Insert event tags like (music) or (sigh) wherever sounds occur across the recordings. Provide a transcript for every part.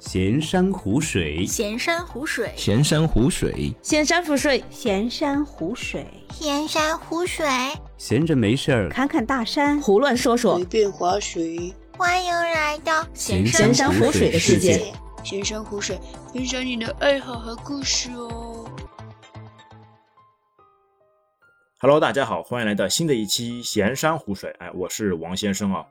闲山湖水，闲山湖水，闲山湖水，闲山湖水，闲山湖水，闲山湖水，闲着没事儿。看看大山，胡乱说说。随，便划水，欢迎来到闲闲山湖水的世界。闲山湖水，分享你的爱好和故事哦。Hello，大家好，欢迎来到新的一期闲山湖水。哎，我是王先生啊。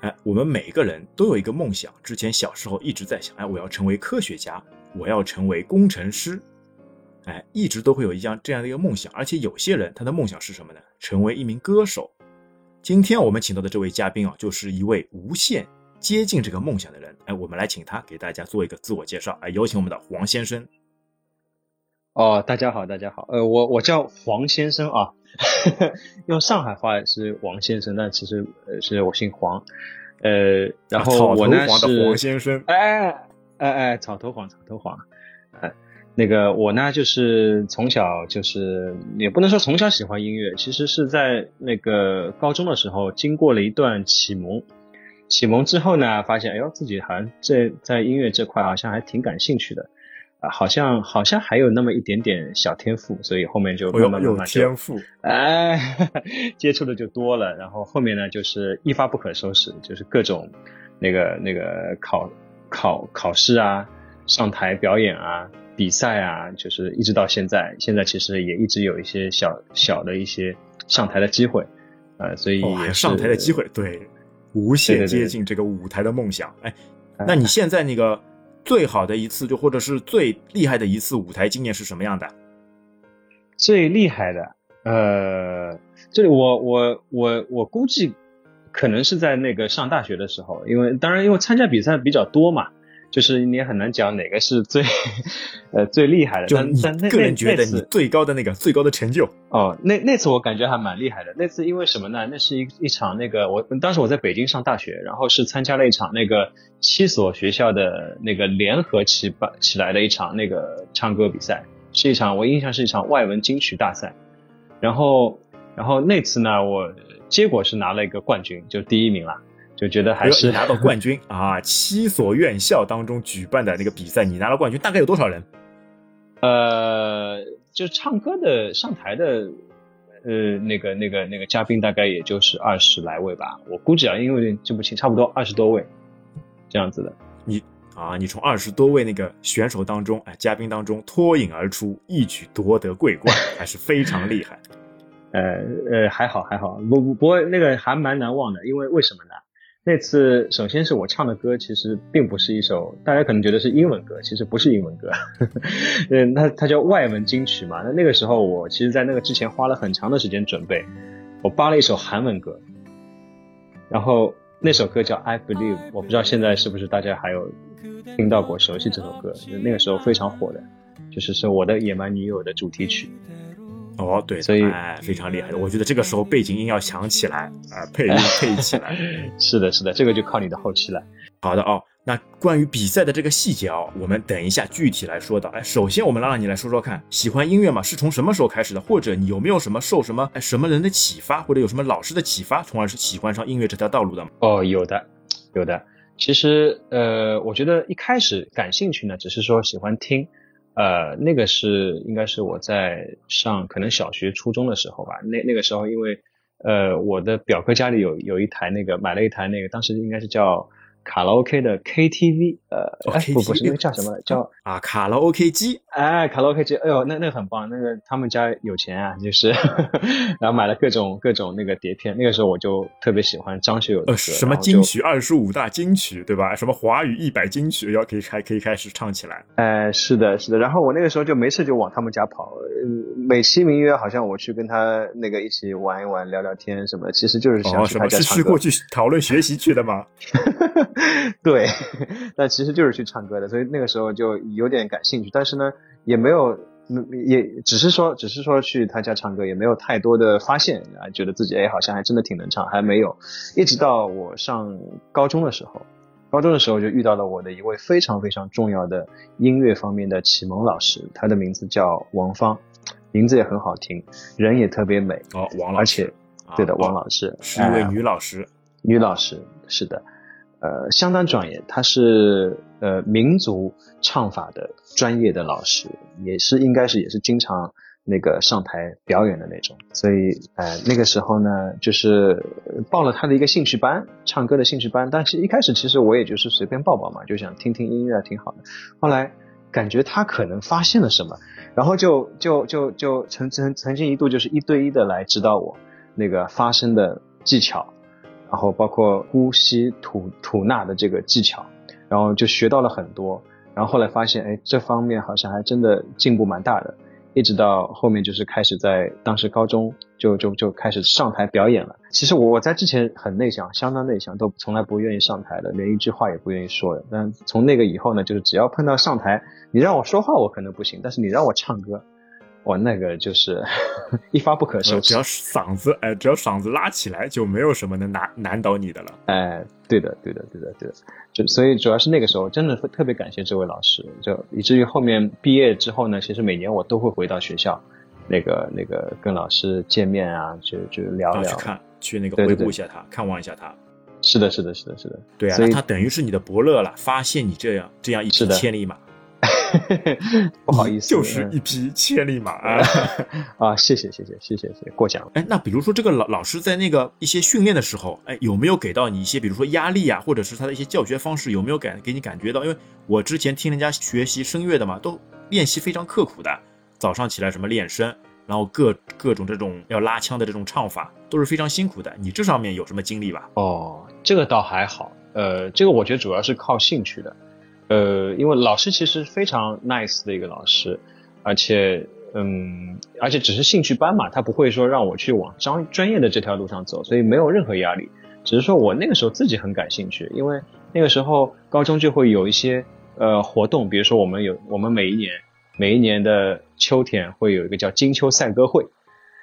哎，我们每个人都有一个梦想，之前小时候一直在想，哎，我要成为科学家，我要成为工程师，哎，一直都会有一样这样的一个梦想。而且有些人他的梦想是什么呢？成为一名歌手。今天我们请到的这位嘉宾啊，就是一位无限接近这个梦想的人。哎，我们来请他给大家做一个自我介绍。哎，有请我们的黄先生。哦，大家好，大家好，呃，我我叫黄先生啊，用上海话是王先生，但其实呃是我姓黄，呃，然后我呢黄黄先生。哎哎哎，草头黄，草头黄，哎，那个我呢就是从小就是也不能说从小喜欢音乐，其实是在那个高中的时候经过了一段启蒙，启蒙之后呢，发现哎呦自己好像这在音乐这块好像还挺感兴趣的。啊，好像好像还有那么一点点小天赋，所以后面就慢慢慢慢就天赋，哎，(laughs) 接触的就多了，然后后面呢就是一发不可收拾，就是各种那个那个考考考试啊，上台表演啊，比赛啊，就是一直到现在，现在其实也一直有一些小小的一些上台的机会，呃，所以上台的机会，对，无限接近这个舞台的梦想。哎，哎那你现在那个最好的一次，就或者是最厉害的一次舞台经验是什么样的？最厉害的，呃，这我我我我估计可能是在那个上大学的时候，因为当然因为参加比赛比较多嘛，就是你也很难讲哪个是最 (laughs) 呃最厉害的。就你个人觉得你最高的那个最高的成就，哦，那那次我感觉还蛮厉害的。那次因为什么呢？那是一一场那个我当时我在北京上大学，然后是参加了一场那个七所学校的那个联合起办起来的一场那个唱歌比赛，是一场我印象是一场外文金曲大赛。然后然后那次呢，我结果是拿了一个冠军，就第一名了，就觉得还是拿到冠军啊！(laughs) 七所院校当中举办的那个比赛，你拿了冠军，大概有多少人？呃，就唱歌的上台的，呃，那个那个那个嘉宾大概也就是二十来位吧，我估计啊，因为记不清，差不多二十多位这样子的。你啊，你从二十多位那个选手当中，哎，嘉宾当中脱颖而出，一举夺得桂冠，还是非常厉害。(laughs) 呃呃，还好还好，不不不过那个还蛮难忘的，因为为什么呢？那次首先是我唱的歌，其实并不是一首大家可能觉得是英文歌，其实不是英文歌，(laughs) 嗯，它它叫外文金曲嘛。那那个时候我其实，在那个之前花了很长的时间准备，我扒了一首韩文歌，然后那首歌叫《I Believe》，我不知道现在是不是大家还有听到过、熟悉这首歌，那个时候非常火的，就是是我的野蛮女友的主题曲。哦，对，所以哎，非常厉害的。我觉得这个时候背景音要响起来，啊、配音配起来。(laughs) 是的，是的，这个就靠你的后期了。好的哦，那关于比赛的这个细节哦，我们等一下具体来说的。哎，首先我们让你来说说看，喜欢音乐嘛，是从什么时候开始的？或者你有没有什么受什么哎什么人的启发，或者有什么老师的启发，从而是喜欢上音乐这条道路的？哦，有的，有的。其实，呃，我觉得一开始感兴趣呢，只是说喜欢听。呃，那个是应该是我在上可能小学、初中的时候吧。那那个时候，因为呃，我的表哥家里有有一台那个买了一台那个，当时应该是叫卡拉 OK 的 KTV，呃，哦哎，不不是那个叫什么？叫啊，卡拉 OK 机。哎，卡拉 OK 机，哎呦，那那个很棒，那个他们家有钱啊，就是，(laughs) 然后买了各种各种那个碟片。那个时候我就特别喜欢张学友的歌，呃，什么金曲二十五大金曲，对吧？什么华语一百金曲，要可以开可以开始唱起来。哎，是的，是的。然后我那个时候就没事就往他们家跑，呃美其名曰好像我去跟他那个一起玩一玩、聊聊天什么，其实就是想什么是他家唱歌。去过去讨论学习去的吗？(laughs) (laughs) 对，但其实就是去唱歌的，所以那个时候就有点感兴趣，但是呢，也没有，嗯也只是说，只是说去他家唱歌，也没有太多的发现啊，觉得自己哎好像还真的挺能唱，还没有，一直到我上高中的时候。高中的时候就遇到了我的一位非常非常重要的音乐方面的启蒙老师，他的名字叫王芳，名字也很好听，人也特别美，哦，王老而师且，对的，啊王老师是一位哎女老师。女老师，是的，呃相当专业，他是呃民族唱法的专业的老师，也是应该是也是经常那个上台表演的那种。所以呃那个时候呢，就是报了他的一个兴趣班，唱歌的兴趣班。但是一开始其实我也就是随便报报嘛，就想听听音乐挺好的。后来感觉他可能发现了什么，然后就就就就曾曾曾经一度就是一对一的来指导我那个发声的技巧。然后包括呼吸吐吐纳的这个技巧，然后就学到了很多。然后后来发现，哎，这方面好像还真的进步蛮大的。一直到后面就是开始在当时高中就就就开始上台表演了。其实我我在之前很内向，相当内向，都从来不愿意上台的，连一句话也不愿意说的。但从那个以后呢，就是只要碰到上台，你让我说话我可能不行，但是你让我唱歌。我那个就是 (laughs) 一发不可收拾，只要嗓子哎，只要嗓子拉起来，就没有什么能难难倒你的了。哎，对的，对的，对的，对的。就所以主要是那个时候，真的会特别感谢这位老师，就以至于后面毕业之后呢，其实每年我都会回到学校，那个那个跟老师见面啊，就就聊聊，去看，去那个回顾一下他，看望一下他。是的，是的，是的，是的。对啊，那他等于是你的伯乐了，发现你这样这样一匹千里马。(laughs) 不好意思，就是一匹千里马啊！(laughs) 啊，谢谢谢谢谢谢谢，过奖了。哎，那比如说这个老老师在那个一些训练的时候，哎，有没有给到你一些，比如说压力啊，或者是他的一些教学方式，有没有感给你感觉到？因为我之前听人家学习声乐的嘛，都练习非常刻苦的，早上起来什么练声，然后各各种这种要拉腔的这种唱法，都是非常辛苦的。你这上面有什么经历吧？哦，这个倒还好。呃，这个我觉得主要是靠兴趣的，呃，因为老师其实非常 nice 的一个老师，而且，嗯，而且只是兴趣班嘛，他不会说让我去往专专业的这条路上走，所以没有任何压力。只是说我那个时候自己很感兴趣，因为那个时候高中就会有一些呃活动，比如说我们有我们每一年每一年的秋天会有一个叫金秋赛歌会，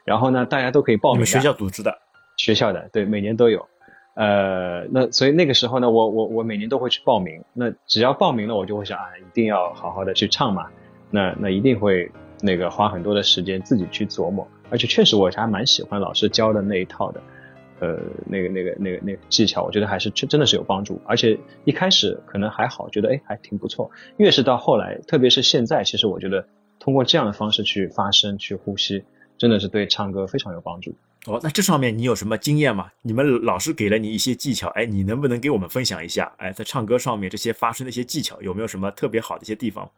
然后呢大家都可以报名。学校组织的？学校的，对，每年都有。呃，那所以那个时候呢，我我我每年都会去报名。那只要报名了，我就会想啊，一定要好好的去唱嘛。那那一定会那个花很多的时间自己去琢磨。而且确实我还蛮喜欢老师教的那一套的，呃，那个那个那个那个技巧，我觉得还是真真的是有帮助。而且一开始可能还好，觉得哎还挺不错。越是到后来，特别是现在，其实我觉得通过这样的方式去发声、去呼吸，真的是对唱歌非常有帮助。哦，那这上面你有什么经验吗？你们老师给了你一些技巧，哎，你能不能给我们分享一下？哎，在唱歌上面这些发声的一些技巧，有没有什么特别好的一些地方？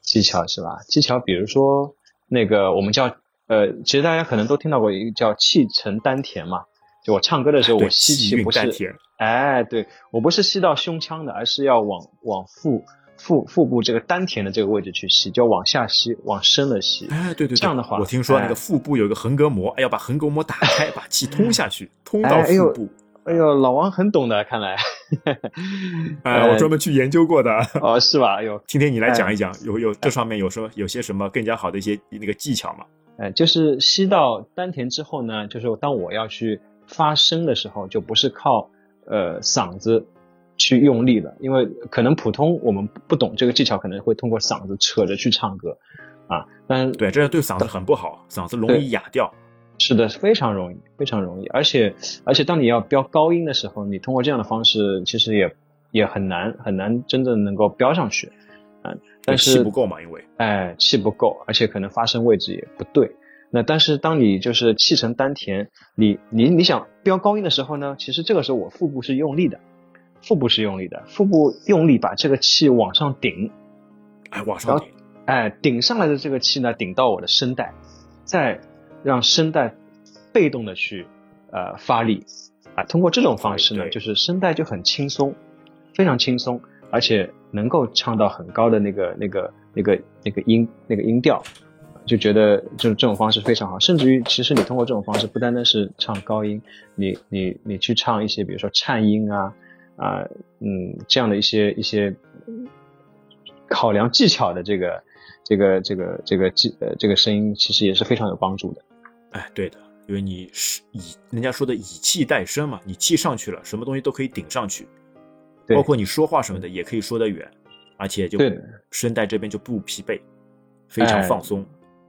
技巧是吧？技巧，比如说那个我们叫呃，其实大家可能都听到过一个叫气沉丹田嘛。就我唱歌的时候，我吸气不是，哎，对我不是吸到胸腔的，而是要往往腹。腹腹部这个丹田的这个位置去吸，就往下吸，往深了吸。哎，对对，这样的话，我听说那个腹部有一个横膈膜，哎，要把横膈膜打开，(laughs) 把气通下去，通到腹部。哎呦，老王很懂的，看来。(laughs) 哎，我专门去研究过的。(laughs) 哦，是吧？哎呦，今天你来讲一讲，有有这上面有什么有些什么更加好的一些那个技巧吗？哎，就是吸到丹田之后呢，就是当我要去发声的时候，就不是靠呃嗓子。去用力了，因为可能普通我们不懂这个技巧，可能会通过嗓子扯着去唱歌，啊，但对，这对嗓子很不好，嗓子容易哑掉。是的，非常容易，非常容易。而且，而且当你要飙高音的时候，你通过这样的方式，其实也也很难很难真正能够飙上去，啊，但是气不够嘛，因为哎，气不够，而且可能发声位置也不对。那但是当你就是气沉丹田，你你你想飙高音的时候呢，其实这个时候我腹部是用力的。腹部是用力的，腹部用力把这个气往上顶，哎，往上顶，哎，顶上来的这个气呢，顶到我的声带，再让声带被动的去呃发力，啊，通过这种方式呢，就是声带就很轻松，非常轻松，而且能够唱到很高的那个那个那个那个音那个音调，就觉得这种这种方式非常好，甚至于其实你通过这种方式，不单单是唱高音，你你你去唱一些比如说颤音啊。啊，嗯，这样的一些一些考量技巧的这个这个这个这个技呃这个声音，其实也是非常有帮助的。哎，对的，因为你是以人家说的以气带声嘛，你气上去了，什么东西都可以顶上去，包括你说话什么的也可以说得远，而且就声带这边就不疲惫，非常放松。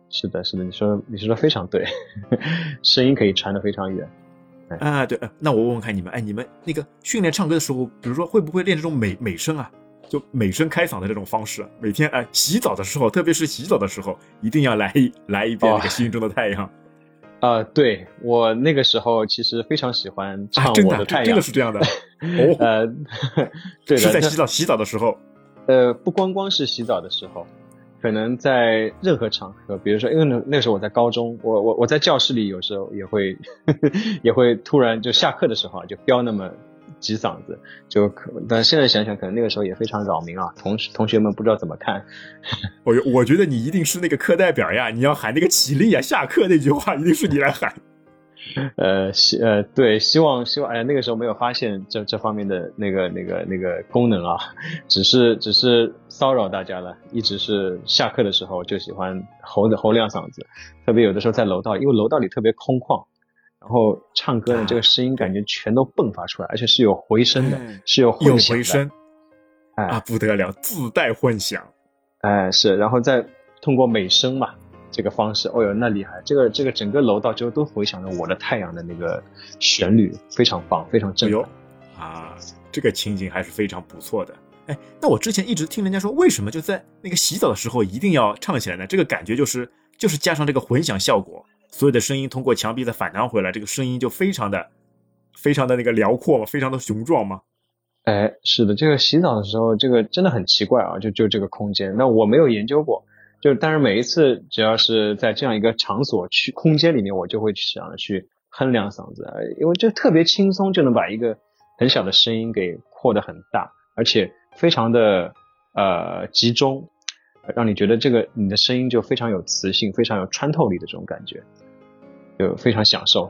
是的，是的，你说你说的非常对，(laughs) 声音可以传得非常远。啊，对，呃那我问问看你们，哎，你们那个训练唱歌的时候，比如说会不会练这种美美声啊？就美声开嗓的这种方式，每天哎洗澡的时候，特别是洗澡的时候，一定要来一来一遍那个心中的太阳。(laughs) 啊、对我那个时候其实非常喜欢啊，唱真的真我的太阳，真的？是这样的？哦，(laughs) 呃，(laughs) 对的，是在洗澡洗澡的时候？呃，不光光是洗澡的时候，可能在任何场合，比如说，因为那那个时候我在高中，我我我在教室里有时候也会 (laughs) 也会突然就下课的时候啊，就飙那么几嗓子，就可，但现在想想，可能那个时候也非常扰民啊，同同学们不知道怎么看，(laughs) 我我觉得你一定是那个课代表呀，你要喊那个起立呀，下课那句话一定是你来喊。呃，希呃，对，希望希望，哎呀，那个时候没有发现这这方面的那个那个那个功能啊，只是只是骚扰大家了，一直是下课的时候就喜欢吼的吼两嗓子，特别有的时候在楼道，因为楼道里特别空旷，然后唱歌呢，这个声音感觉全都迸发出来，而且是有回声的哎，是有有混响的，回声哎啊，不得了，自带混响。哎，是，然后再通过美声嘛，这个方式，哦哟，那厉害！这个这个整个楼道之后都回响着我的太阳的那个旋律，非常棒，非常震撼。啊，这个情景还是非常不错的。哎，那我之前一直听人家说，为什么就在那个洗澡的时候一定要唱起来呢？这个感觉就是就是加上这个混响效果，所有的声音通过墙壁再反弹回来，这个声音就非常的非常的那个辽阔嘛，非常的雄壮嘛。哎，是的，这个洗澡的时候，这个真的很奇怪啊，就就这个空间。那我没有研究过，就但是每一次只要是在这样一个场所去空间里面，我就会想着去哼两嗓子，呃因为就特别轻松，就能把一个很小的声音给扩得很大，而且非常的呃集中，让你觉得这个你的声音就非常有磁性，非常有穿透力的这种感觉，就非常享受。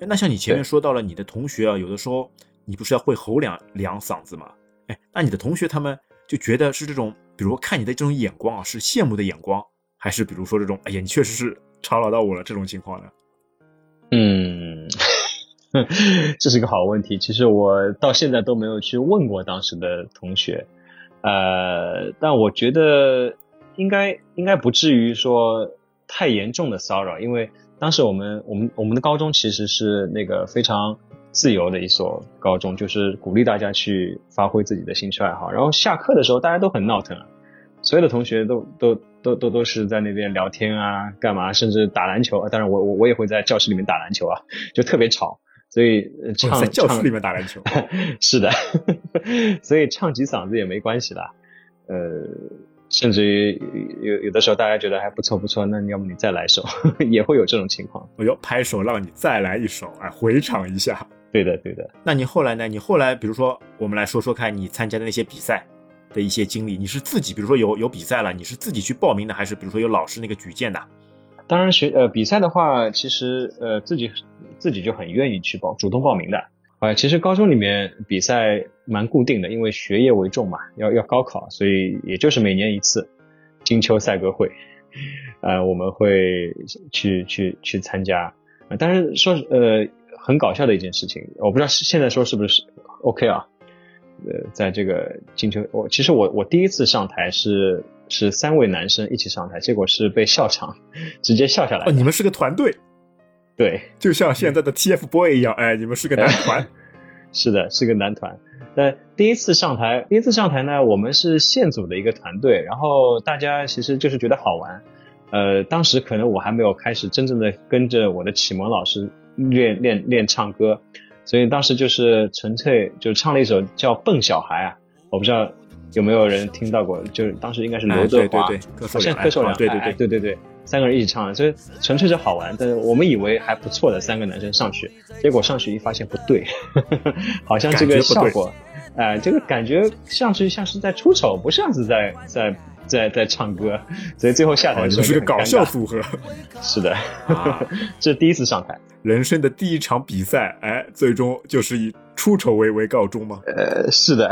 哎，那像你前面说到了你的同学啊，有的时候你不是要会吼两两嗓子吗？哎，那你的同学他们就觉得是这种，比如看你的这种眼光啊，是羡慕的眼光，还是比如说这种，哎呀，你确实是吵扰到我了这种情况呢？嗯，(laughs) 这是个好问题。其实我到现在都没有去问过当时的同学，呃，但我觉得应该应该不至于说太严重的骚扰，因为当时我们我们我们的高中其实是那个非常自由的一所高中，就是鼓励大家去发挥自己的兴趣爱好。然后下课的时候大家都很闹腾啊，所有的同学都都都都都是在那边聊天啊，干嘛，甚至打篮球。当然我我我也会在教室里面打篮球啊，(laughs) 就特别吵。所以呃唱在教室里面打篮球，(laughs) 是的，(laughs) 所以唱几嗓子也没关系啦。呃，甚至于有有的时候大家觉得还不错不错，那你要么你再来一首，(laughs) 也会有这种情况。我要拍手让你再来一首，哎，回场一下。对的对的。那你后来呢？你后来比如说，我们来说说看你参加的那些比赛的一些经历，你是自己，比如说有有比赛了，你是自己去报名的，还是比如说有老师那个举荐的？当然学呃比赛的话，其实呃自己自己就很愿意去报，主动报名的。啊，其实高中里面比赛蛮固定的，因为学业为重嘛，要要高考，所以也就是每年一次金秋赛歌会，(laughs) 呃，我们会去去去参加。但是说呃很搞笑的一件事情，我不知道是现在说是不是 OK 啊？呃，在这个金秋，我其实我我第一次上台是是三位男生一起上台，结果是被笑场 (laughs) 直接笑下来哦，你们是个团队，对，就像现在的 TFBOY 一样，哎，你们是个男团。(laughs) 是的，是个男团。那第一次上台，第一次上台呢，我们是现组的一个团队，然后大家其实就是觉得好玩。呃，当时可能我还没有开始真正的跟着我的启蒙老师练练练唱歌，所以当时就是纯粹就唱了一首叫《笨小孩》啊，我不知道有没有人听到过，就是当时应该是刘德华，哎对对对柯受好像良柯受良，哎对对对哎对对对，三个人一起唱的，所以纯粹是好玩。但是我们以为还不错的三个男生上去，结果上去一发现不对，(laughs) 好像这个效果，哎、这个感觉像是像是在出丑，不像是在在在在唱歌，所以最后下台哦，的时候是个搞笑组合。(laughs) 是的，啊 (laughs) 这是第一次上台。人生的第一场比赛，哎，最终就是以出丑为为告终吗？呃，是的，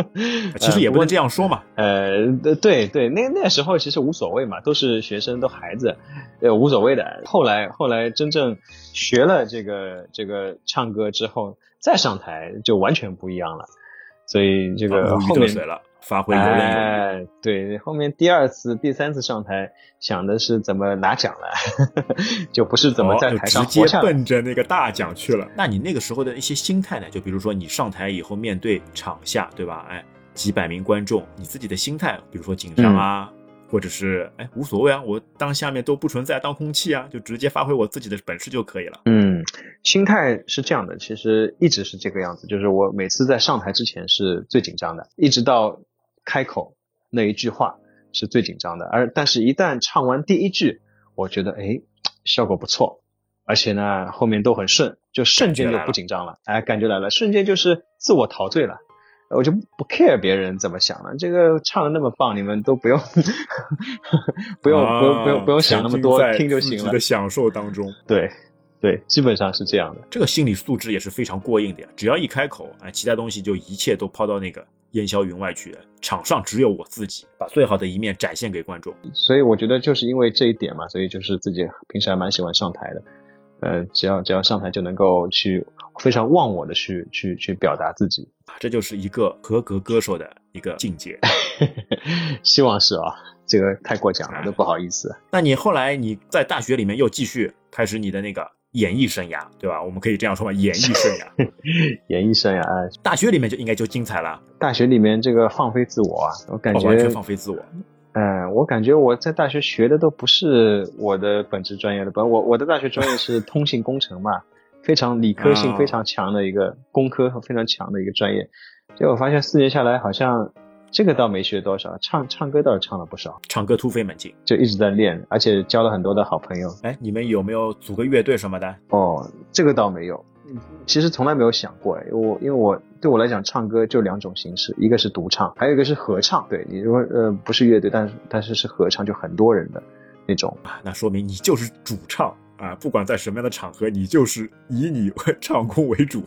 (laughs) 其实也不能这样说嘛。呃，对对，那那时候其实无所谓嘛，都是学生，都孩子，呃，无所谓的。后来后来真正学了这个这个唱歌之后，再上台就完全不一样了。所以这个后面得水了，发挥有余。哎，对，后面第二次、第三次上台，想的是怎么拿奖了，(laughs) 就不是怎么在台上直接。奔着那个大奖去了。那你那个时候的一些心态呢？就比如说你上台以后面对场下，对吧？哎，几百名观众，你自己的心态，比如说紧张啊，或者是哎无所谓啊，我当下面都不存在当空气啊，就直接发挥我自己的本事就可以了。嗯，心态是这样的，其实一直是这个样子，就是我每次在上台之前是最紧张的，一直到开口那一句话是最紧张的，而但是一旦唱完第一句，我觉得哎效果不错，而且呢后面都很顺，就瞬间就不紧张了，哎感觉来了，瞬间就是自我陶醉了。我就不 care 别人怎么想了，这个唱的那么棒，你们都不用 (laughs) 不用、不用不用不用想那么多，听就行了。享受当中。对对，基本上是这样的。这个心理素质也是非常过硬的呀！只要一开口，哎，其他东西就一切都抛到那个烟消云外去了。场上只有我自己，把最好的一面展现给观众。所以我觉得就是因为这一点嘛，所以就是自己平时还蛮喜欢上台的。呃，只要只要上台就能够去非常忘我的去去去表达自己，啊，这就是一个合格歌手的一个境界。(laughs) 希望是啊，这个太过奖了，都不好意思。那你后来你在大学里面又继续开始你的那个演艺生涯，对吧？我们可以这样说吧，演艺生涯。(laughs) 演艺生涯，哎大学里面就应该就精彩了，大学里面这个放飞自我啊，我感觉哦完全放飞自我。嗯，我感觉我在大学学的都不是我的本职专业的，本我我的大学专业是通信工程嘛，非常理科性啊非常强的一个工科和非常强的一个专业，结果发现四年下来好像这个倒没学多少，唱唱歌倒是唱了不少，唱歌突飞猛进。就一直在练，而且交了很多的好朋友。哎，你们有没有组个乐队什么的？哦，这个倒没有，其实从来没有想过哎，我因为我对我来讲，唱歌就两种形式，一个是独唱，还有一个是合唱。对你如果呃不是乐队，但是但是是合唱，就很多人的那种。啊，那说明你就是主唱啊！不管在什么样的场合，你就是以你唱功为主。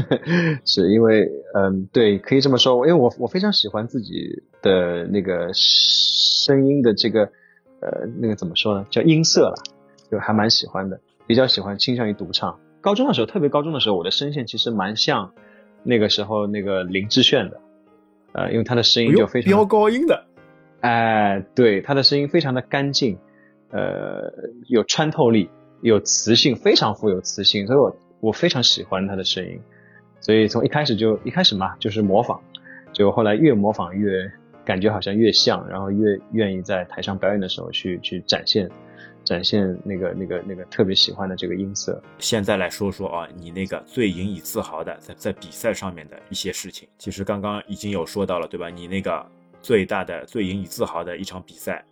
(laughs) 是因为，嗯，对，可以这么说，因为我我非常喜欢自己的那个声音的这个，呃，那个怎么说呢，叫音色了，就还蛮喜欢的，比较喜欢倾向于独唱。高中的时候，特别高中的时候，我的声线其实蛮像那个时候那个林志炫的，呃，因为他的声音就非常飙高音的，哎，对，他的声音非常的干净，呃，有穿透力，有磁性，非常富有磁性，所以我我非常喜欢他的声音，所以从一开始就一开始嘛，就是模仿，就后来越模仿越感觉好像越像，然后越愿意在台上表演的时候去去展现展现那个那个那个特别喜欢的这个音色。现在来说说啊，你那个最引以自豪的在在比赛上面的一些事情，其实刚刚已经有说到了，对吧？你那个最大的、最引以自豪的一场比赛，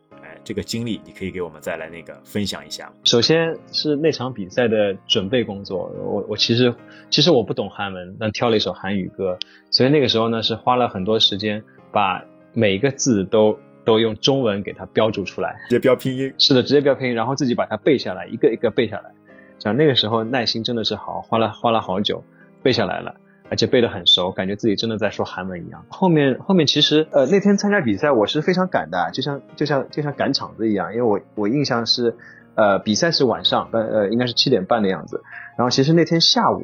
这个经历你可以给我们再来那个分享一下吗？首先是那场比赛的准备工作，我我其实其实我不懂韩文，但挑了一首韩语歌，所以那个时候呢是花了很多时间把每一个字都都用中文给它标注出来。直接标拼音，是的，直接标拼音，然后自己把它背下来，一个一个背下来。像那个时候耐心真的是好，花了花了好久背下来了，而且背得很熟，感觉自己真的在说韩文一样。后面后面其实呃那天参加比赛我是非常赶的，就像就像就像赶场子一样，因为我我印象是呃比赛是晚上，呃呃应该是七点半的样子。然后其实那天下午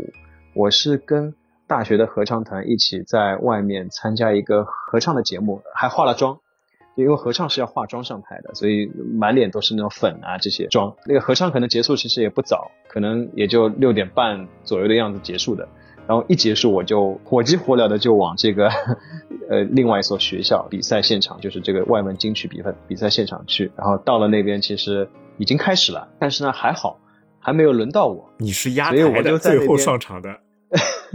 我是跟大学的合唱团一起在外面参加一个合唱的节目，还化了妆。因为合唱是要化妆上台的，所以满脸都是那种粉啊这些妆。那个合唱可能结束其实也不早，可能也就六点半左右的样子结束的。然后一结束我就火急火燎的就往这个呃另外一所学校比赛现场，就是这个外文金曲比赛比赛现场去。然后到了那边其实已经开始了，但是呢还好还没有轮到我，你是压台的最后上场的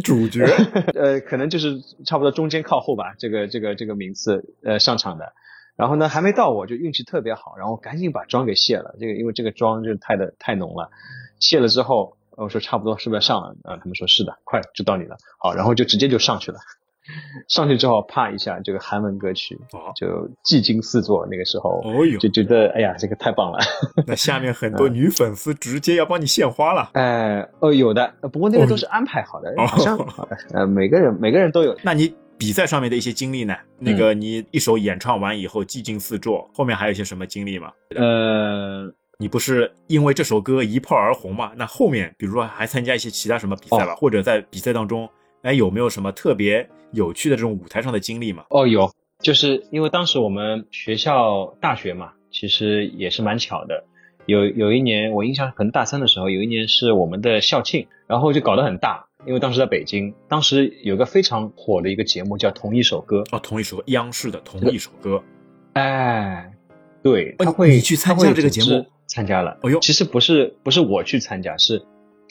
主角。(laughs) 呃，可能就是差不多中间靠后吧，这个这个这个名次呃上场的。然后呢，还没到我就运气特别好，然后赶紧把妆给卸了。这个因为这个妆就是太的太浓了，卸了之后，我说差不多是不是要上了？啊，他们说是的，快就到你了。好，然后就直接就上去了。上去之后，啪一下，这个韩文歌曲哦就技惊四座。那个时候哦哟就觉得哎呀，这个太棒了。那下面很多女粉丝直接要帮你献花了。哎，哦，有的，呃不过那个都是安排好的，好像 (laughs) 呃每个人每个人都有。那你比赛上面的一些经历呢？那个你一首演唱完以后技惊四座，后面还有一些什么经历吗？呃，你不是因为这首歌一炮而红吗？那后面比如说还参加一些其他什么比赛吧，或者在比赛当中哎，有没有什么特别有趣的这种舞台上的经历嘛？哦，有，就是因为当时我们学校大学嘛，其实也是蛮巧的。有有一年，我印象可能大三的时候，有一年是我们的校庆，然后就搞得很大，因为当时在北京，当时有个非常火的一个节目叫《同一首歌》。哦，同一首歌，央视的同一首歌。哎，对，哦他会你去参加这个节目参加了。哎呦其实不是不是我去参加，是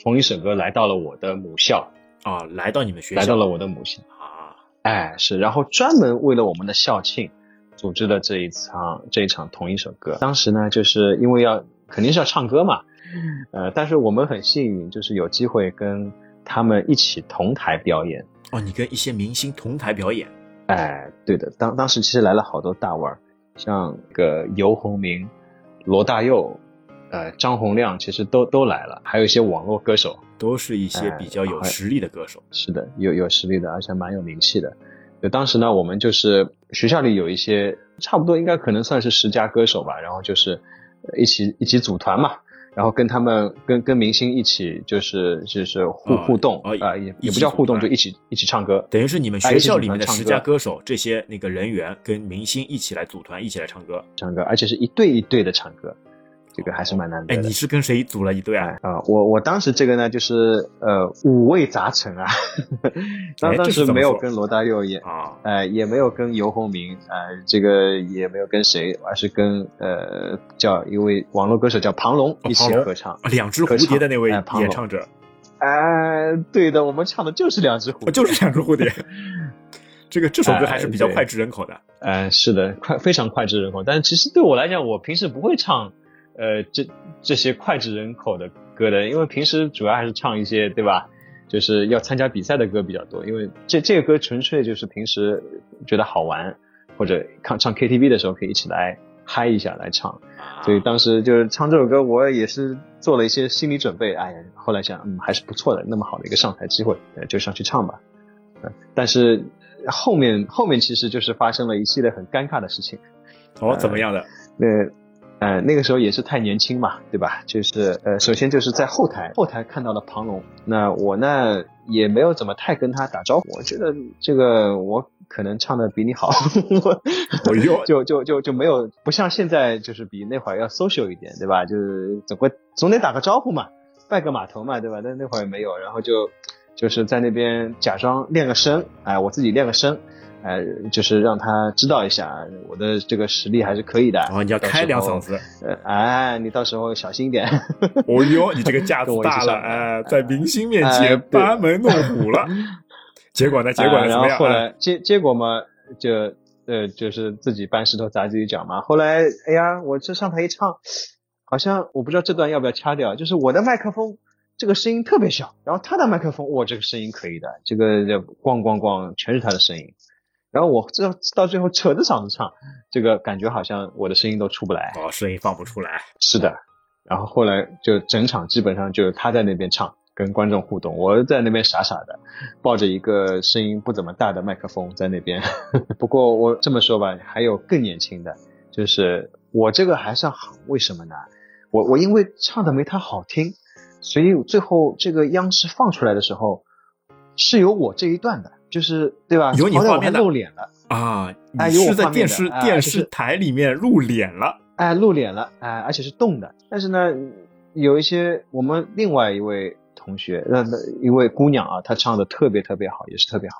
同一首歌来到了我的母校，啊，来到你们学校，来到了我的母校。啊，哎，是，然后专门为了我们的校庆，组织了这一场这一场同一首歌。当时呢，就是因为要肯定是要唱歌嘛，呃，但是我们很幸运，就是有机会跟他们一起同台表演。哦，你跟一些明星同台表演，哎，对的，当当时其实来了好多大腕儿，像个游鸿明、罗大佑、呃张洪亮，其实都都来了，还有一些网络歌手。都是一些哎比较有实力的歌手。是的，有有实力的，而且蛮有名气的。就当时呢，我们就是学校里有一些差不多应该可能算是十佳歌手吧，然后就是呃一起一起组团嘛，然后跟他们跟跟明星一起就是就是互、哦互动哦啊、也也不叫互动，就一起一起唱歌。等于是你们哎学校里面的十佳歌歌手，这些那个人员跟明星一起来组团，一起来唱歌。唱歌，而且是一对一对的唱歌，这个还是蛮难得哎，的。你是跟谁组了一队啊？啊、我我当时这个呢，就是呃五味杂陈啊，(laughs) 当哎当时没有跟罗大佑演，啊，呃，也没有跟游鸿明，呃，这个也没有跟谁，而是跟呃叫一位网络歌手叫庞龙一起合唱。啊两只蝴蝶的那位演唱者，哎、对的，我们唱的就是两只蝴蝶，哦就是两只蝴蝶。(laughs) 这个这首歌还是比较脍炙人口的。呃，是的，快非常脍炙人口。但是其实对我来讲，我平时不会唱呃这这些脍炙人口的歌的，因为平时主要还是唱一些对吧？就是要参加比赛的歌比较多。因为这这个歌纯粹就是平时觉得好玩，或者唱唱 KTV 的时候可以一起来嗨一下来唱。啊所以当时就是唱这首歌，我也是做了一些心理准备。哎呀，后来想，嗯，还是不错的，那么好的一个上台机会，呃就上去唱吧。呃但是后面后面其实就是发生了一系列很尴尬的事情。哦，怎么样的？那呃那个时候也是太年轻嘛，对吧？就是呃首先就是在后台后台看到了庞龙，那我呢也没有怎么太跟他打招呼，我觉得这个我可能唱的比你好，我呦，就就就就没有不像现在就是比那会儿要 social 一点，对吧？就是总归总得打个招呼嘛，拜个码头嘛，对吧？但那会儿没有，然后就就是在那边假装练个声，哎，我自己练个声，哎，就是让他知道一下我的这个实力还是可以的。哦，你要开两嗓子，子。呃，哎，你到时候小心一点。哦哟，你这个架 (laughs) 子大了，上哎，在明星面哎前班门弄斧了。(laughs) 结果呢？结果呢？啊然后怎么样？啊后来结结果嘛，就呃就是自己搬石头砸自己脚嘛。后来哎呀，我这上台一唱，好像我不知道这段要不要掐掉，就是我的麦克风这个声音特别小，然后他的麦克风哇这个声音可以的，这个这咣咣咣全是他的声音。然后我这到最后扯着嗓子唱，这个感觉好像我的声音都出不来。哦，声音放不出来。是的，然后后来就整场基本上就是他在那边唱，跟观众互动，我在那边傻傻的抱着一个声音不怎么大的麦克风在那边。(laughs) 不过我这么说吧，还有更年轻的，就是我这个还算好，为什么呢？我我因为唱的没他好听，所以最后这个央视放出来的时候是有我这一段的，就是对吧？有你好歹我面的露脸了。啊，哎你是在有我画面的电视电视台里面露脸了。哎，露脸了，哎，而且是动的。但是呢，有一些我们另外一位同学，那那一位姑娘啊，她唱的特别特别好，也是特别好。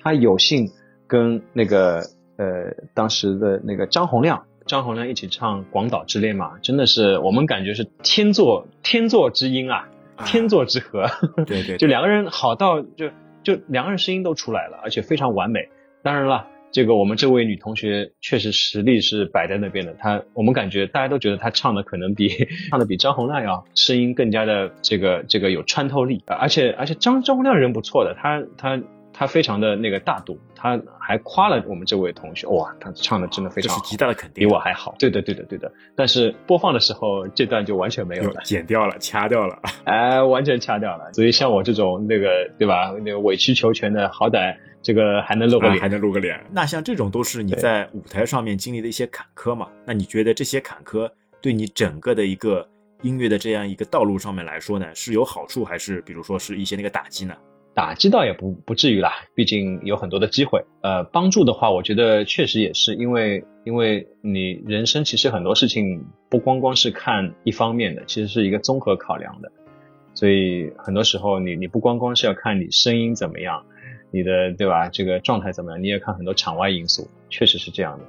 她有幸跟那个呃当时的那个张洪亮，张洪亮一起唱《广岛之恋》嘛，真的是我们感觉是天作天作之音啊，天作之合。对 (laughs) 对，就两个人好到就就两个人声音都出来了，而且非常完美。当然了，这个我们这位女同学确实实力是摆在那边的，她我们感觉大家都觉得她唱的可能比 (laughs) 唱的比张洪亮要声音更加的这个这个有穿透力，而且而且张张洪亮人不错的，他他。他非常的那个大度，他还夸了我们这位同学，哇，他唱的真的非常好，这是极大的肯定，比我还好。对的，对的，对的。但是播放的时候，这段就完全没有有了。剪掉了，掐掉了。(laughs) 哎，完全掐掉了。所以像我这种那个对吧，那个委曲求全的，好歹这个还能露个脸。啊还能露个脸。那像这种都是你在舞台上面经历的一些坎坷嘛？那你觉得这些坎坷对你整个的一个音乐的这样一个道路上面来说呢，是有好处，还是比如说是一些那个打击呢？打击倒也不不至于啦，毕竟有很多的机会。呃，帮助的话，我觉得确实也是，因为因为你人生其实很多事情不光光是看一方面的，其实是一个综合考量的。所以很多时候你你不光光是要看你声音怎么样，你的对吧？这个状态怎么样？你也看很多场外因素，确实是这样的。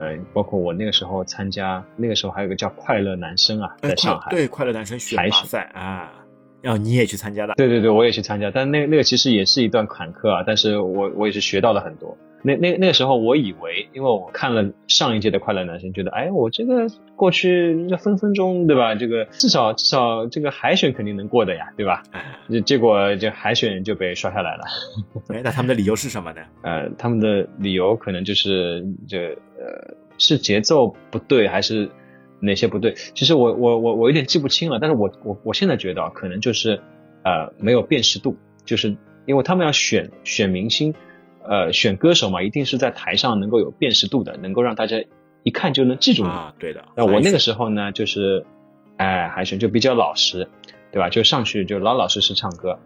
嗯，包括我那个时候参加，那个时候还有个叫快乐男生啊，在上海对快乐男生选拔赛啊，然后你也去参加的，对对对，我也去参加，但那那个其实也是一段坎坷啊，但是我我也是学到了很多。那那那个时候，我以为，因为我看了上一届的快乐男生，觉得，哎，我这个过去这分分钟，对吧？这个至少至少这个海选肯定能过的呀，对吧？结结果就海选就被刷下来了。哎，那他们的理由是什么呢？呃，他们的理由可能就是这呃是节奏不对，还是哪些不对？其实我我我我有点记不清了，但是我我我现在觉得可能就是呃没有辨识度，就是因为他们要选选明星。呃，选歌手嘛，一定是在台上能够有辨识度的，能够让大家一看就能记住你。啊，对的。那我那个时候呢，就是，哎，海选就比较老实，对吧？就上去就老老实实唱歌，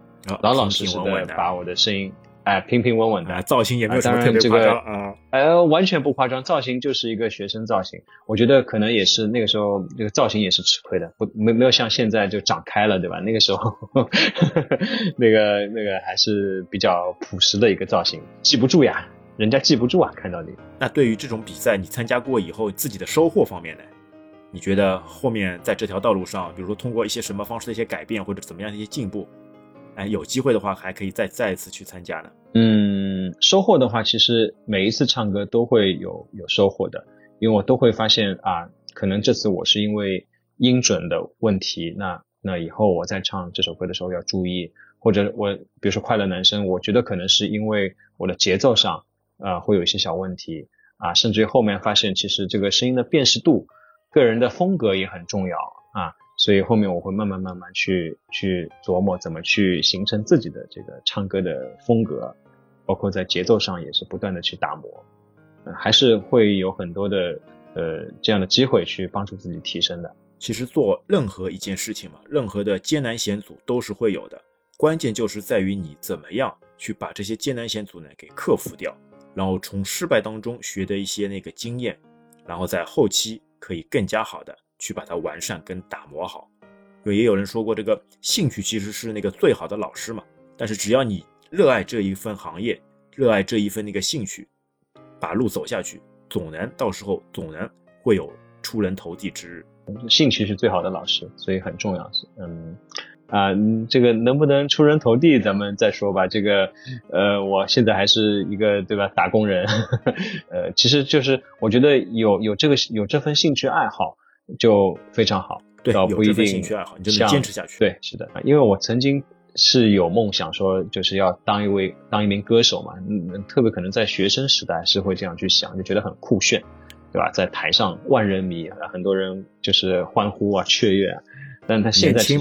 老老实实的把我的声音。哎，平平稳稳的造型也没有什么特别夸张啊，呃，完全不夸张，造型就是一个学生造型。我觉得可能也是那个时候这个造型也是吃亏的，不没没有像现在就长开了，对吧？那个时候 (laughs) 那个那个还是比较朴实的一个造型，记不住呀，人家记不住啊，看到你。那对于这种比赛，你参加过以后自己的收获方面呢？你觉得后面在这条道路上，比如说通过一些什么方式的一些改变，或者怎么样的一些进步？哎，有机会的话还可以再再一次去参加呢。嗯，收获的话，其实每一次唱歌都会有有收获的，因为我都会发现啊，可能这次我是因为音准的问题，那那以后我在唱这首歌的时候要注意，或者我比如说快乐男生，我觉得可能是因为我的节奏上啊会有一些小问题啊，甚至于后面发现其实这个声音的辨识度，个人的风格也很重要啊。所以后面我会慢慢慢慢去去琢磨怎么去形成自己的这个唱歌的风格，包括在节奏上也是不断的去打磨，嗯，还是会有很多的呃这样的机会去帮助自己提升的。其实做任何一件事情嘛，任何的艰难险阻都是会有的，关键就是在于你怎么样去把这些艰难险阻呢给克服掉，然后从失败当中学的一些那个经验，然后在后期可以更加好的。去把它完善跟打磨好，因为也有人说过，这个兴趣其实是那个最好的老师嘛。但是只要你热爱这一份行业，热爱这一份那个兴趣，把路走下去，总能到时候总能会有出人头地之日。兴趣是最好的老师，所以很重要。嗯啊，这个能不能出人头地，咱们再说吧。这个呃，我现在还是一个对吧打工人，(laughs) 呃，其实就是我觉得有有这个有这份兴趣爱好。就非常好，对，不一定兴趣爱好，你就能坚持下去。对，是的，因为我曾经是有梦想说，就是要当一位当一名歌手嘛，嗯，特别可能在学生时代是会这样去想，就觉得很酷炫，对吧？在台上万人迷，很多人就是欢呼啊、雀跃啊。但他现在其实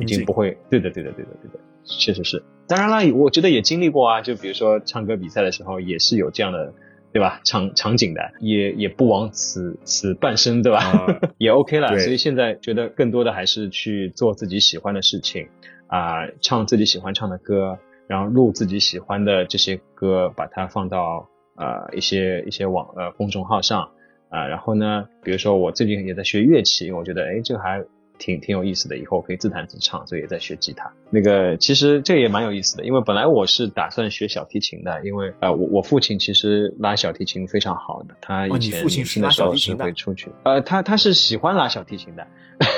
已经不会，对的，对的，对的，对的，确实是。当然了，我觉得也经历过啊，就比如说唱歌比赛的时候，也是有这样的。对吧？场场景的也也不枉此此半生，对吧？(laughs) 也 OK 了。所以现在觉得更多的还是去做自己喜欢的事情，啊，唱自己喜欢唱的歌，然后录自己喜欢的这些歌，把它放到呃一些一些网呃公众号上啊。然后呢，比如说我最近也在学乐器，我觉得哎，这个还。挺挺有意思的，以后可以自弹自唱，所以也在学吉他。那个其实这也蛮有意思的，因为本来我是打算学小提琴的，因为呃我我父亲其实拉小提琴非常好的，他以前年轻的时候是会出去，呃他他是喜欢拉小提琴的，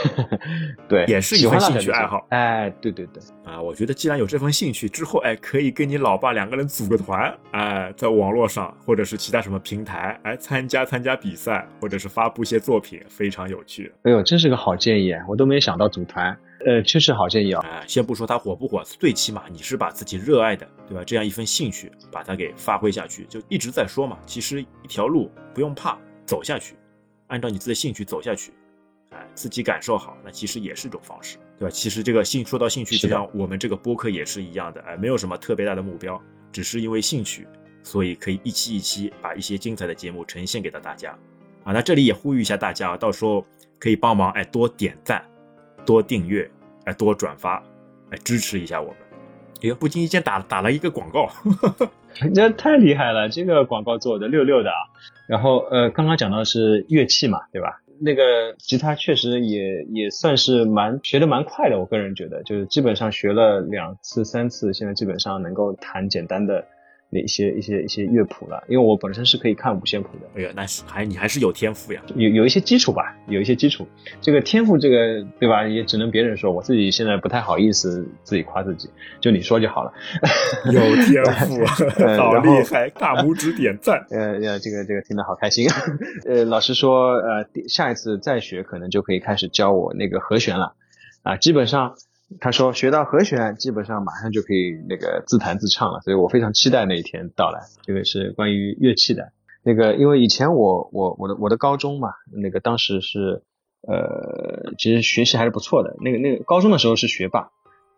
(laughs) 对，也是一份兴趣爱好。哎，对对对，啊，我觉得既然有这份兴趣，之后哎可以跟你老爸两个人组个团，哎，在网络上或者是其他什么平台，哎参加参加比赛，或者是发布一些作品，非常有趣。哎呦，真是个好建议。我都没想到组团，呃，确实好建议啊。先不说它火不火，最起码你是把自己热爱的，对吧？这样一份兴趣，把它给发挥下去，就一直在说嘛。其实一条路不用怕，走下去，按照你自己的兴趣走下去，哎，自己感受好，那其实也是一种方式，对吧？其实这个兴说到兴趣，就像我们这个播客也是一样的，哎，没有什么特别大的目标，只是因为兴趣，所以可以一期一期把一些精彩的节目呈现给到大家。啊，那这里也呼吁一下大家啊，到时候。可以帮忙哎，多点赞，多订阅，哎，多转发，哎支持一下我们。哎呦，不经意间打打了一个广告，(laughs) 这太厉害了，这个广告做的六六的啊。然后呃，刚刚讲到的是乐器嘛，对吧？那个吉他确实也也算是蛮学的蛮快的，我个人觉得，就是基本上学了两次三次，现在基本上能够弹简单的那一些一些一些乐谱了。因为我本身是可以看五线谱的，哎呀，那是还你还是有天赋呀，有有一些基础吧，有一些基础。这个天赋，这个对吧？也只能别人说，我自己现在不太好意思自己夸自己，就你说就好了。(laughs) 有天赋，呃好 (laughs) 厉害，大拇指点赞。呃呃，这个这个听得好开心。(laughs) 呃，老师说，呃，下一次再学可能就可以开始教我那个和弦了。啊，基本上他说学到和弦，基本上马上就可以那个自弹自唱了。所以我非常期待那一天到来。这个是关于乐器的。那个，因为以前我我我的我的高中嘛，那个当时是呃，其实学习还是不错的。那个那个高中的时候是学霸，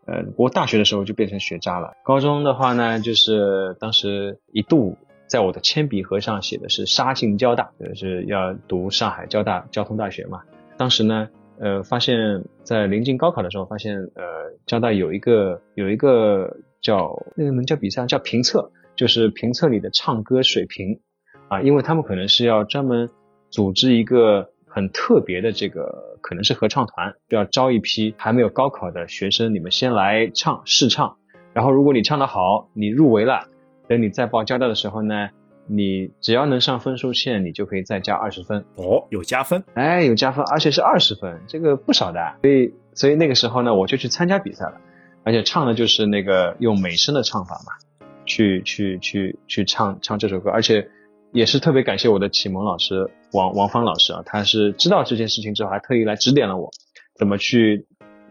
呃，不过大学的时候就变成学渣了。高中的话呢，就是当时一度在我的铅笔盒上写的是杀进交大，就是要读上海交大交通大学嘛。当时呢，呃，发现在临近高考的时候，发现呃，交大有一个有一个叫那个能叫比赛叫评测，就是评测你的唱歌水平。啊，因为他们可能是要专门组织一个很特别的这个，可能是合唱团，要招一批还没有高考的学生，你们先来唱试唱，然后如果你唱得好，你入围了，等你再报交大的时候呢，你只要能上分数线，你就可以再加二十分。哦，有加分，哎，有加分，而且是二十分，这个不少的。所以，所以那个时候呢，我就去参加比赛了，而且唱的就是那个用美声的唱法嘛，去去去去唱唱这首歌，而且也是特别感谢我的启蒙老师王王芳老师啊，他是知道这件事情之后，还特意来指点了我怎么去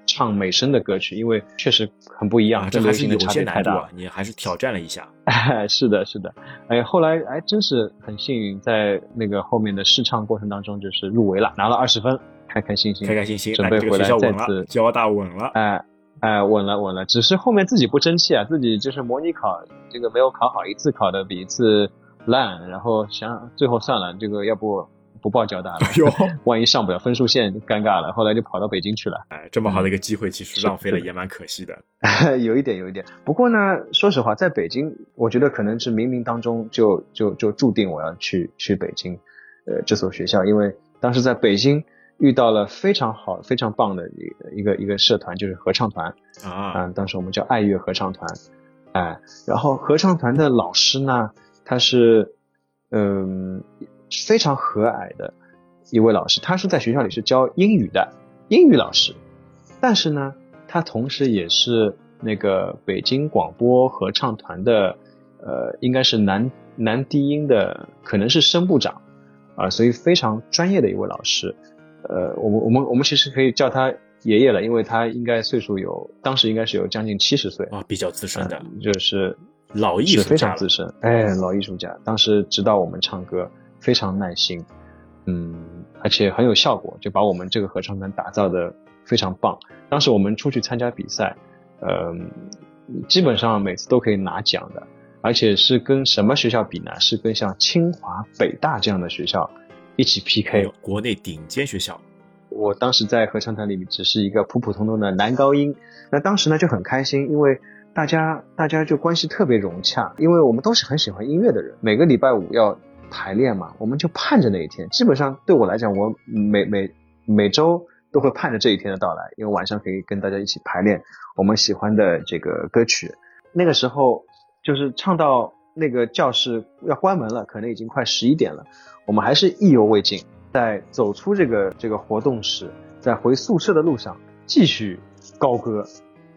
唱美声的歌曲，因为确实很不一样，啊，这还是有些难度你还是挑战了一下。哎，(laughs) 是的，是的，哎，后来哎，真是很幸运，在那个后面的试唱过程当中，就是入围了，拿了二十分，开开心心，开开心心，准备回来再次，交大稳了。哎哎，稳了稳了，只是后面自己不争气啊，自己就是模拟考这个没有考好，一次考的比一次烂，然后想最后算了，这个要不不报交大了，(laughs) 万一上不了分数线，尴尬了，后来就跑到北京去了。哎，这么好的一个机会，其实浪费了，也蛮可惜的。(laughs) 有一点，有一点。不过呢，说实话，在北京，我觉得可能是冥冥当中就就就注定我要去去北京，呃，这所学校，因为当时在北京遇到了非常好、非常棒的一个一个一个社团，就是合唱团啊、啊，当时我们叫爱乐合唱团，哎、然后合唱团的老师呢，他是嗯、非常和蔼的一位老师，他是在学校里是教英语的英语老师，但是呢，他同时也是那个北京广播合唱团的，呃，应该是男男低音的，可能是声部长啊、所以非常专业的一位老师。呃，我们我们我们其实可以叫他爷爷了，因为他应该岁数有，当时应该是有将近七十岁，啊，比较资深的嗯就是老艺术家非。常资深，哎，老艺术家，当时指导我们唱歌非常耐心，嗯，而且很有效果，就把我们这个合唱团打造的非常棒。当时我们出去参加比赛，嗯、基本上每次都可以拿奖的，而且是跟什么学校比呢？是跟像清华、北大这样的学校一起 PK。国内顶尖学校，我当时在合唱团里面只是一个普普通通的男高音，那当时呢就很开心，因为大家大家就关系特别融洽，因为我们都是很喜欢音乐的人，每个礼拜五要排练嘛，我们就盼着那一天。基本上对我来讲，我每每每周都会盼着这一天的到来，因为晚上可以跟大家一起排练我们喜欢的这个歌曲。那个时候就是唱到那个教室要关门了，可能已经快十一点了，我们还是意犹未尽。在走出这个这个活动室，在回宿舍的路上继续高歌，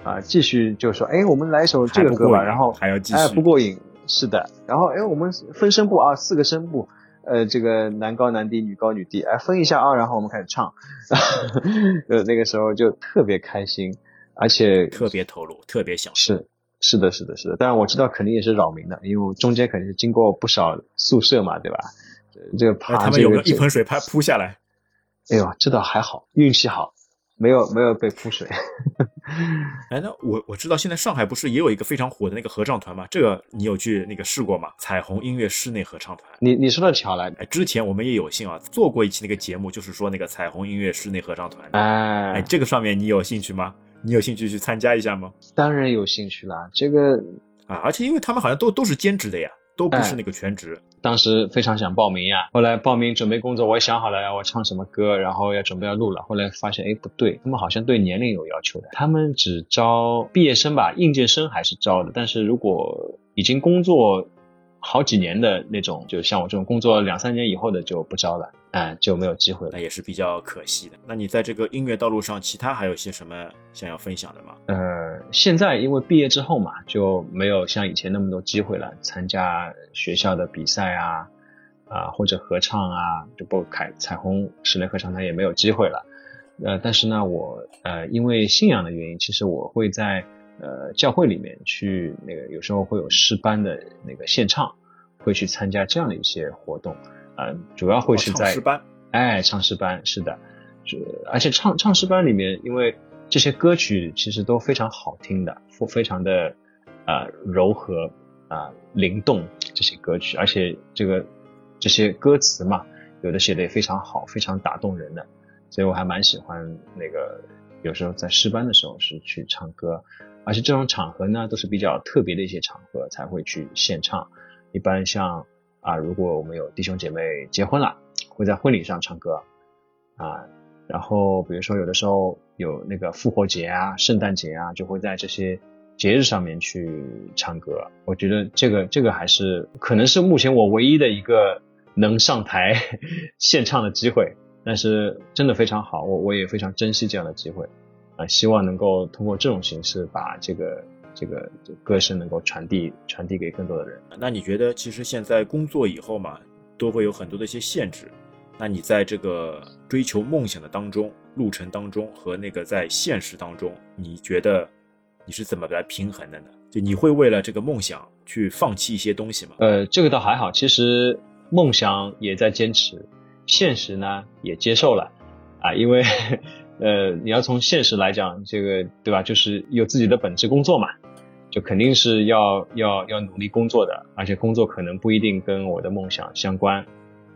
啊，继续就说，哎，我们来一首这个歌吧，然后还要继哎，续不过瘾，是的，然后哎，我们分声部啊，四个声部，呃，这个男高男低，女高女低，哎，分一下啊，然后我们开始唱，(laughs) 呃，那个时候就特别开心，而且特别投入，特别享受。是是的，是的，是的。当然我知道肯定也是扰民的，因为我中间肯定是经过不少宿舍嘛，对吧？呃这个爬、这个他们有个一盆水拍扑下来，哎呦，这倒还好，运气好，没有没有被泼水。(laughs) 哎，那我我知道现在上海不是也有一个非常火的那个合唱团吗？这个你有去那个试过吗？彩虹音乐室内合唱团。你你说的巧了，哎，之前我们也有幸啊做过一期那个节目，就是说那个彩虹音乐室内合唱团的。哎哎，这个上面你有兴趣吗？你有兴趣去参加一下吗？当然有兴趣啦，这个啊，而且因为他们好像都都是兼职的呀，都不是哎那个全职。当时非常想报名呀，后来报名准备工作，我也想好了要我唱什么歌，然后要准备要录了，后来发现哎不对，他们好像对年龄有要求的，他们只招毕业生吧，应届生还是招的，但是如果已经工作好几年的那种，就像我这种工作两三年以后的就不招了，哎就没有机会了那。也是比较可惜的。那你在这个音乐道路上，其他还有些什么想要分享的吗？呃，现在因为毕业之后嘛，就没有像以前那么多机会了，参加学校的比赛啊，啊、或者合唱啊，就不开彩虹室内合唱团也没有机会了。呃，但是呢，我呃因为信仰的原因，其实我会在呃教会里面去那个有时候会有诗班的那个献唱，会去参加这样的一些活动，呃，主要会是在、哦唱诗班哎，唱诗班是的，是而且唱唱诗班里面，因为这些歌曲其实都非常好听的，非非常的呃柔和啊、灵动这些歌曲，而且这个这些歌词嘛，有的写的也非常好，非常打动人的，所以我还蛮喜欢那个有时候在诗班的时候是去唱歌，而且这种场合呢都是比较特别的一些场合才会去献唱，一般像啊，如果我们有弟兄姐妹结婚了，会在婚礼上唱歌啊，然后比如说有的时候有那个复活节啊、圣诞节啊，就会在这些节日上面去唱歌。我觉得这个这个还是可能是目前我唯一的一个能上台 (laughs) 献唱的机会，但是真的非常好，我我也非常珍惜这样的机会啊，希望能够通过这种形式把这个这个歌声能够传递传递给更多的人。那你觉得，其实现在工作以后嘛，都会有很多的一些限制。那你在这个追求梦想的当中路程当中，和那个在现实当中，你觉得你是怎么来平衡的呢？就你会为了这个梦想去放弃一些东西吗？呃，这个倒还好，其实梦想也在坚持，现实呢也接受了啊，因为呃，你要从现实来讲，这个对吧？就是有自己的本职工作嘛，就肯定是要要要努力工作的，而且工作可能不一定跟我的梦想相关，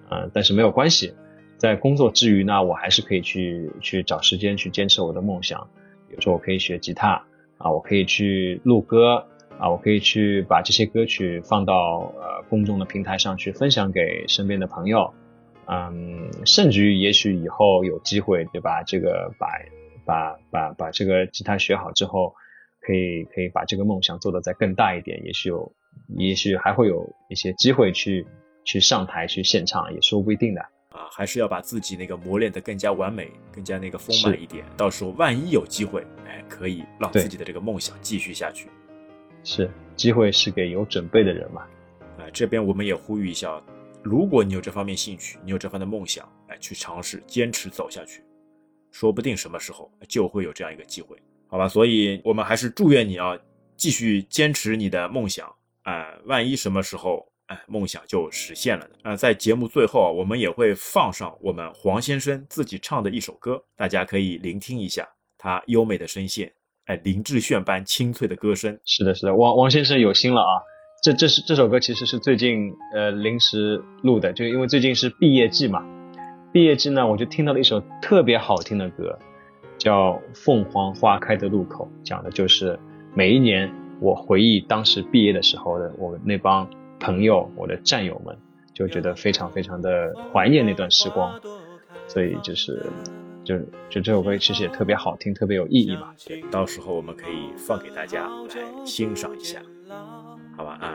啊、但是没有关系，在工作之余呢，我还是可以去去找时间去坚持我的梦想，比如说我可以学吉他啊，我可以去录歌。啊，我可以去把这些歌曲放到呃公众的平台上去分享给身边的朋友，嗯，甚至于也许以后有机会，对吧？这个把把把把这个吉他学好之后，可以可以把这个梦想做得再更大一点，也许有，也许还会有一些机会去去上台去现场，也说不一定的。啊，还是要把自己那个磨练得更加完美，更加那个丰满一点。到时候万一有机会，哎，可以让自己的这个梦想继续下去。是，机会是给有准备的人嘛。啊，这边我们也呼吁一下，如果你有这方面兴趣，你有这方面的梦想，哎，去尝试坚持走下去，说不定什么时候就会有这样一个机会，好吧？所以我们还是祝愿你啊，继续坚持你的梦想，哎，万一什么时候哎梦想就实现了呢？啊，在节目最后啊，我们也会放上我们黄先生自己唱的一首歌，大家可以聆听一下他优美的声线，哎，林志炫般清脆的歌声，是的，是的，王王先生有心了啊！这这是这首歌其实是最近呃临时录的，就因为最近是毕业季嘛。毕业季呢，我就听到了一首特别好听的歌，叫《凤凰花开的路口》，讲的就是每一年我回忆当时毕业的时候的我那帮朋友、我的战友们，就觉得非常非常的怀念那段时光，所以就是就就这首歌其实也特别好听，特别有意义嘛。对，到时候我们可以放给大家来欣赏一下，好吧？啊，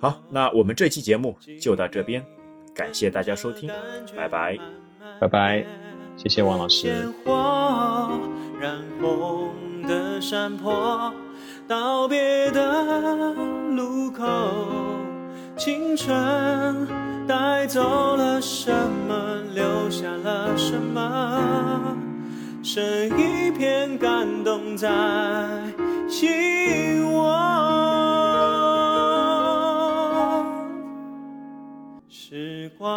好，那我们这期节目就到这边，感谢大家收听，拜拜。拜拜，谢谢王老师。染红的山坡，道别的路口，青春带走了什么，留下了什么？剩一片感动在心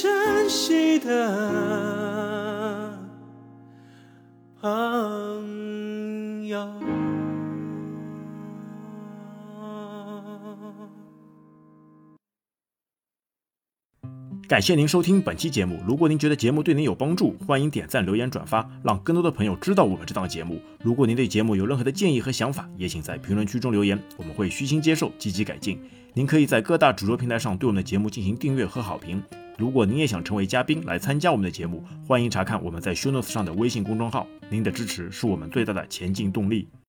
珍惜的朋友。感谢您收听本期节目。如果您觉得节目对您有帮助，欢迎点赞、留言、转发，让更多的朋友知道我们这档节目。如果您对节目有任何的建议和想法，也请在评论区中留言，我们会虚心接受，积极改进。您可以在各大主流平台上对我们的节目进行订阅和好评。如果您也想成为嘉宾来参加我们的节目，欢迎查看我们在 Show Notes 上的微信公众号。您的支持是我们最大的前进动力。